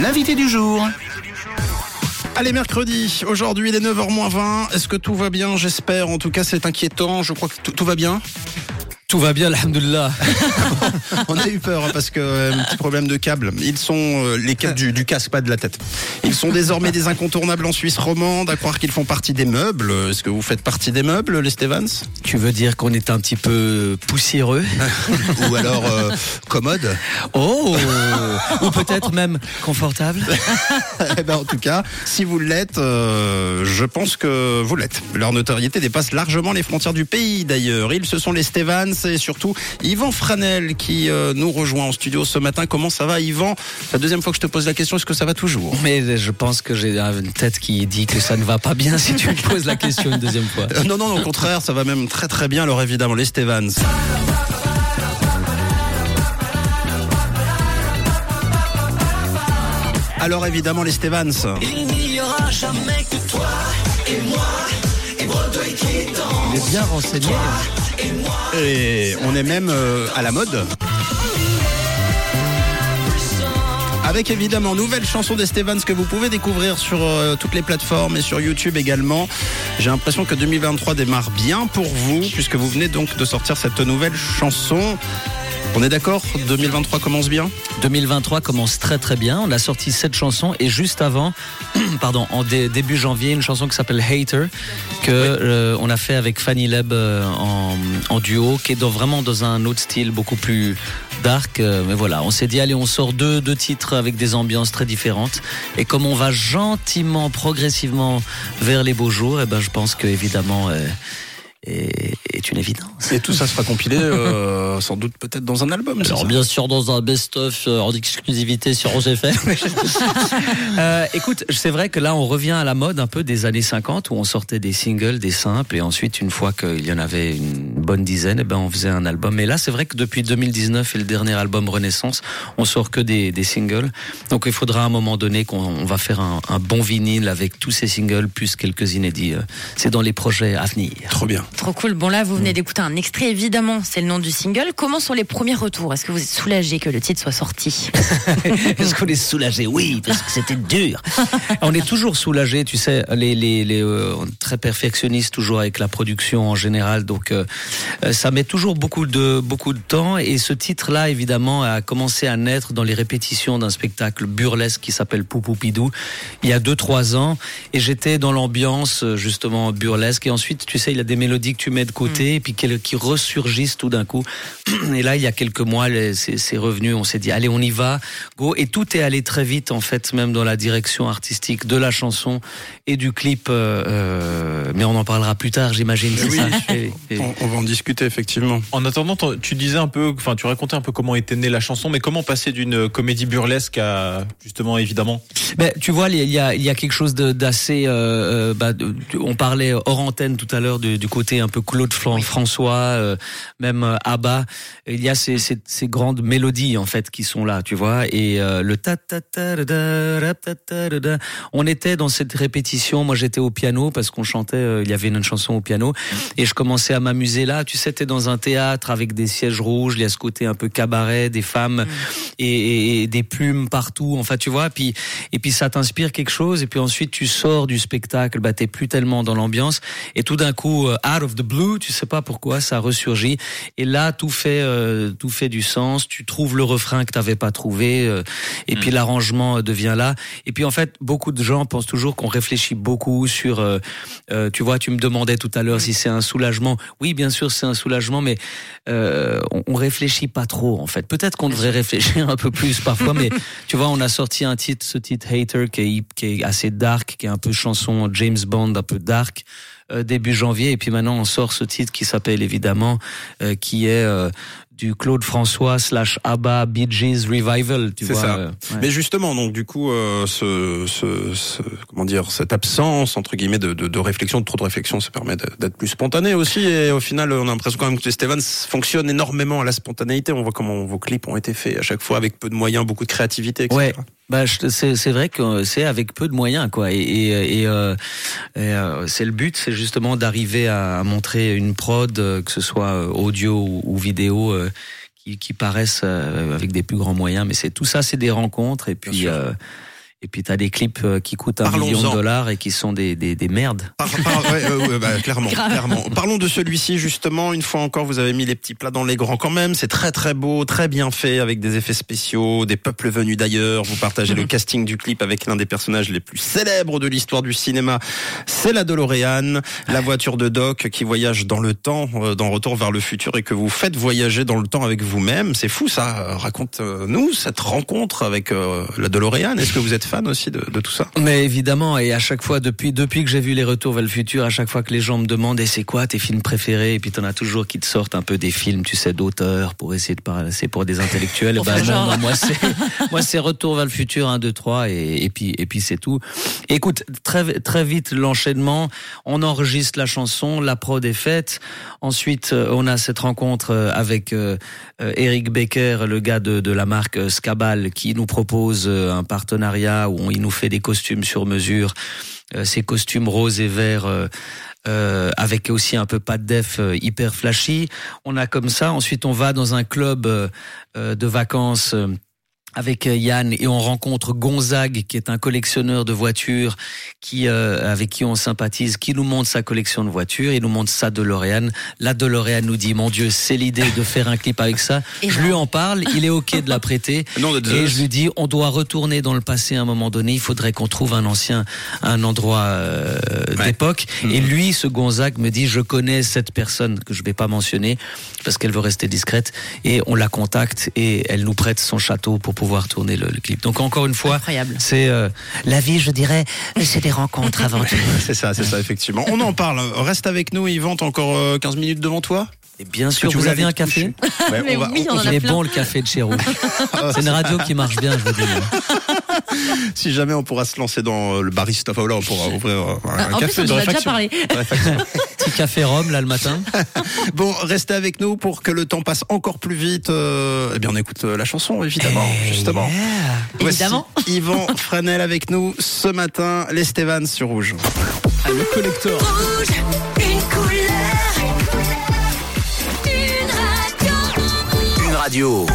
L'invité du jour. Allez, mercredi, aujourd'hui il est 9h20. Est-ce que tout va bien? J'espère. En tout cas, c'est inquiétant. Je crois que tout, tout va bien. Tout va bien, alhamdoulilah. On a eu peur hein, parce que euh, petit problème de câble. Ils sont euh, les câbles du, du casque, pas de la tête. Ils sont désormais des incontournables en Suisse romande. À croire qu'ils font partie des meubles. Est-ce que vous faites partie des meubles, les Stevens? Tu veux dire qu'on est un petit peu poussiéreux? Ou alors euh, commode? Oh Ou peut-être même confortable? Eh ben, en tout cas, si vous l'êtes, je pense que vous l'êtes. Leur notoriété dépasse largement les frontières du pays d'ailleurs. Ils, ce sont les Stevens et surtout Yvan Franel qui euh, nous rejoint en studio ce matin. Comment ça va Yvan? La deuxième fois que je te pose la question, est-ce que ça va toujours? Mais je pense que j'ai une tête qui dit que ça ne va pas bien si tu me poses la question une deuxième fois. Euh, Non, non, non, au contraire, ça va même très très bien. Alors évidemment, les Stevens. Alors évidemment, les Stevens. Il n'y aura jamais que toi et moi et Broadway qui est dans Il est bien renseigné. Et on est même euh, à la mode. Avec évidemment nouvelle chanson des Stevens que vous pouvez découvrir sur euh, toutes les plateformes et sur YouTube également. J'ai l'impression que 2023 démarre bien pour vous puisque vous venez donc de sortir cette nouvelle chanson. On est d'accord 2023 commence bien 2023 commence très très bien. On a sorti cette chanson et juste avant, pardon, en dé- début janvier, une chanson qui s'appelle Hater que euh, on a fait avec Fanny Leb euh, en, en duo, qui est dans, vraiment dans un autre style beaucoup plus dark. euh, mais voilà, on s'est dit allez, on sort deux deux titres avec des ambiances très différentes. Et comme on va gentiment, progressivement vers les beaux jours, et ben je pense que évidemment euh, est, est une évidence. Et tout ça sera compilé euh, sans doute peut-être dans un album. c'est Alors ça bien sûr dans un best-of euh, en exclusivité sur OGFM. euh, écoute, c'est vrai que là on revient à la mode un peu des années 50 où on sortait des singles, des simples et ensuite une fois qu'il y en avait une bonne dizaine, eh ben on faisait un album. Mais là c'est vrai que depuis 2019 et le dernier album Renaissance, on sort que des, des singles. Donc il faudra à un moment donné qu'on on va faire un, un bon vinyle avec tous ces singles plus quelques inédits. euh, C'est dans les projets à venir. Trop bien. Trop cool. Bon là, vous venez d'écouter un extrait, évidemment, c'est le nom du single. Comment sont les premiers retours? Est-ce que vous êtes soulagé que le titre soit sorti? Est-ce qu'on est soulagé Oui, parce que c'était dur. on est toujours soulagé, tu sais, les, les, les euh, on est très perfectionnistes toujours avec la production en général, donc euh, ça met toujours beaucoup de beaucoup de temps. Et ce titre-là, évidemment, a commencé à naître dans les répétitions d'un spectacle burlesque qui s'appelle Poupoupidou il y a deux trois ans, et j'étais dans l'ambiance euh, justement burlesque. Et ensuite, tu sais, il y a des mélodies que tu mets de côté, et puis qui, qui ressurgissent tout d'un coup. Et là, il y a quelques mois, c'est revenu. On s'est dit, allez, on y va, go. Et tout est allé très vite, en fait, même dans la direction artistique de la chanson et du clip. euh, euh, mais on en parlera plus tard, j'imagine. c'est Oui. ça Et- et- On, on va en discuter effectivement. En attendant, t'en- tu disais un peu, enfin, tu racontais un peu comment était née la chanson, mais comment passer d'une comédie burlesque à, justement, évidemment? Ben, tu vois, il y a, il y a quelque chose d'assez. Euh, euh, bah, on parlait hors antenne tout à l'heure du, du côté un peu Claude François, euh, même euh, Abba. Il y a ces, ces, ces grandes mélodies en fait qui sont là, tu vois. Et euh, le ta ta ta da ta ta da. On était dans cette répétition. Moi, j'étais au piano parce qu'on chantait. euh, il y avait une chanson au piano et je commençais à m'amuser là. Tu sais, t'es dans un théâtre avec des sièges rouges. Il y a ce côté un peu cabaret, des femmes et, et- et des plumes partout. Enfin, tu vois. Puis et puis ça t'inspire quelque chose. Et puis ensuite, tu sors du spectacle. Bah, t'es plus tellement dans l'ambiance. Et tout d'un coup, euh, out of the blue, tu sais pas pourquoi, ça ressurgit. Et là, tout fait, euh, tout fait du sens. Tu trouves le refrain que t'avais pas trouvé. euh, et puis l'arrangement devient là. Et puis en fait, beaucoup de gens pensent toujours qu'on réfléchit beaucoup sur. euh, tu vois, tu me demandais tout à l'heure si c'est un soulagement. Oui, bien sûr, c'est un soulagement, mais euh, on, on réfléchit pas trop en fait. Peut-être qu'on devrait réfléchir un peu plus parfois, mais tu vois, on a sorti un titre, ce titre Hater, qui est, qui est assez dark, qui est un peu chanson James Bond, un peu dark. Euh, début janvier et puis maintenant on sort ce titre qui s'appelle évidemment euh, qui est euh, du Claude François slash ABBA Bee Gees Revival tu C'est vois ça. euh, ouais. Mais justement, donc du coup, euh, ce, ce, ce- comment dire, cette absence entre guillemets de, de, de réflexion, de trop de réflexion, ça permet d'être plus spontané aussi. Et au final, on a l'impression quand même que les Stevens fonctionne énormément à la spontanéité. On voit comment vos clips ont été faits à chaque fois avec peu de moyens, beaucoup de créativité, etc. Ouais. Bah, c'est c'est vrai que c'est avec peu de moyens, quoi. Et, et, et, euh, et, euh, c'est le but, c'est justement d'arriver à, à montrer une prod, euh, que ce soit euh, audio ou, ou vidéo, euh, qui, qui paraissent euh, avec des plus grands moyens. Mais c'est tout ça, c'est des rencontres. Et puis, euh, et puis t'as des clips euh, qui coûtent un million de dollars et qui sont des, des, des merdes. Par- par- ouais, euh, bah, clairement. Parlons de celui-ci justement. Une fois encore, vous avez mis les petits plats dans les grands quand même. C'est très très beau, très bien fait, avec des effets spéciaux, des peuples venus d'ailleurs. Vous partagez le casting du clip avec l'un des personnages les plus célèbres de l'histoire du cinéma. C'est la DeLorean, la voiture de Doc qui voyage dans le temps, euh, dans Retour vers le futur, et que vous faites voyager dans le temps avec vous-même. C'est fou ça. Raconte-nous cette rencontre avec euh, la DeLorean. Est-ce que vous êtes fan aussi de, de tout ça Mais évidemment, et à chaque fois, depuis depuis que j'ai vu les Retours vers le futur, à chaque fois que les gens me demandent, et c'est quoi tes films préférés? Et puis t'en as toujours qui te sortent un peu des films, tu sais, d'auteurs pour essayer de parler, c'est pour des intellectuels. Pour ben non, non, moi c'est moi c'est Retour vers le futur 1, 2, 3 et, et puis et puis c'est tout. Écoute, très très vite l'enchaînement, on enregistre la chanson, la prod est faite. Ensuite, euh, on a cette rencontre euh, avec euh, euh, Eric Becker, le gars de, de la marque Scabal, qui nous propose un partenariat où il nous fait des costumes sur mesure. Euh, ces costumes roses et verts euh, euh, avec aussi un peu pas de def hyper flashy. On a comme ça. Ensuite, on va dans un club de vacances. Avec euh, Yann et on rencontre Gonzague qui est un collectionneur de voitures qui euh, avec qui on sympathise qui nous montre sa collection de voitures il nous montre sa DeLorean la DeLorean nous dit mon dieu c'est l'idée de faire un clip avec ça je lui en parle il est ok de la prêter Non, de et je lui dis, on doit retourner dans le passé à un moment donné. Il faudrait qu'on trouve un ancien, un endroit euh, d'époque. Et lui, ce Gonzague me dit, je connais cette personne que je vais pas mentionner parce qu'elle veut rester discrète. Et on la contacte et elle nous prête son château pour pouvoir tourner le, le clip. Donc encore une fois, c'est euh, la vie, je dirais, c'est des rencontres avant tout. C'est ça, c'est ça, effectivement. On en parle. Reste avec nous, Yvan, t'as encore euh, 15 minutes devant toi Et bien sûr, tu vous avez un café Ouais, Mais oui, on en a Il est plein. bon le café de chez Rouge. C'est une radio qui marche bien, je vous dis. Si jamais on pourra se lancer dans euh, le barista, enfin là, on pourra ouvrir euh, un En plus, café on de en a déjà réfaction. parlé. Réfaction. Petit café Rome là le matin. Bon, restez avec nous pour que le temps passe encore plus vite. Euh, eh bien, on écoute euh, la chanson, évidemment, justement. Voici Évidemment. Yvan Franel avec nous ce matin, les sur Rouge. le collector. Rouge, une couleur, une radio. Une radio.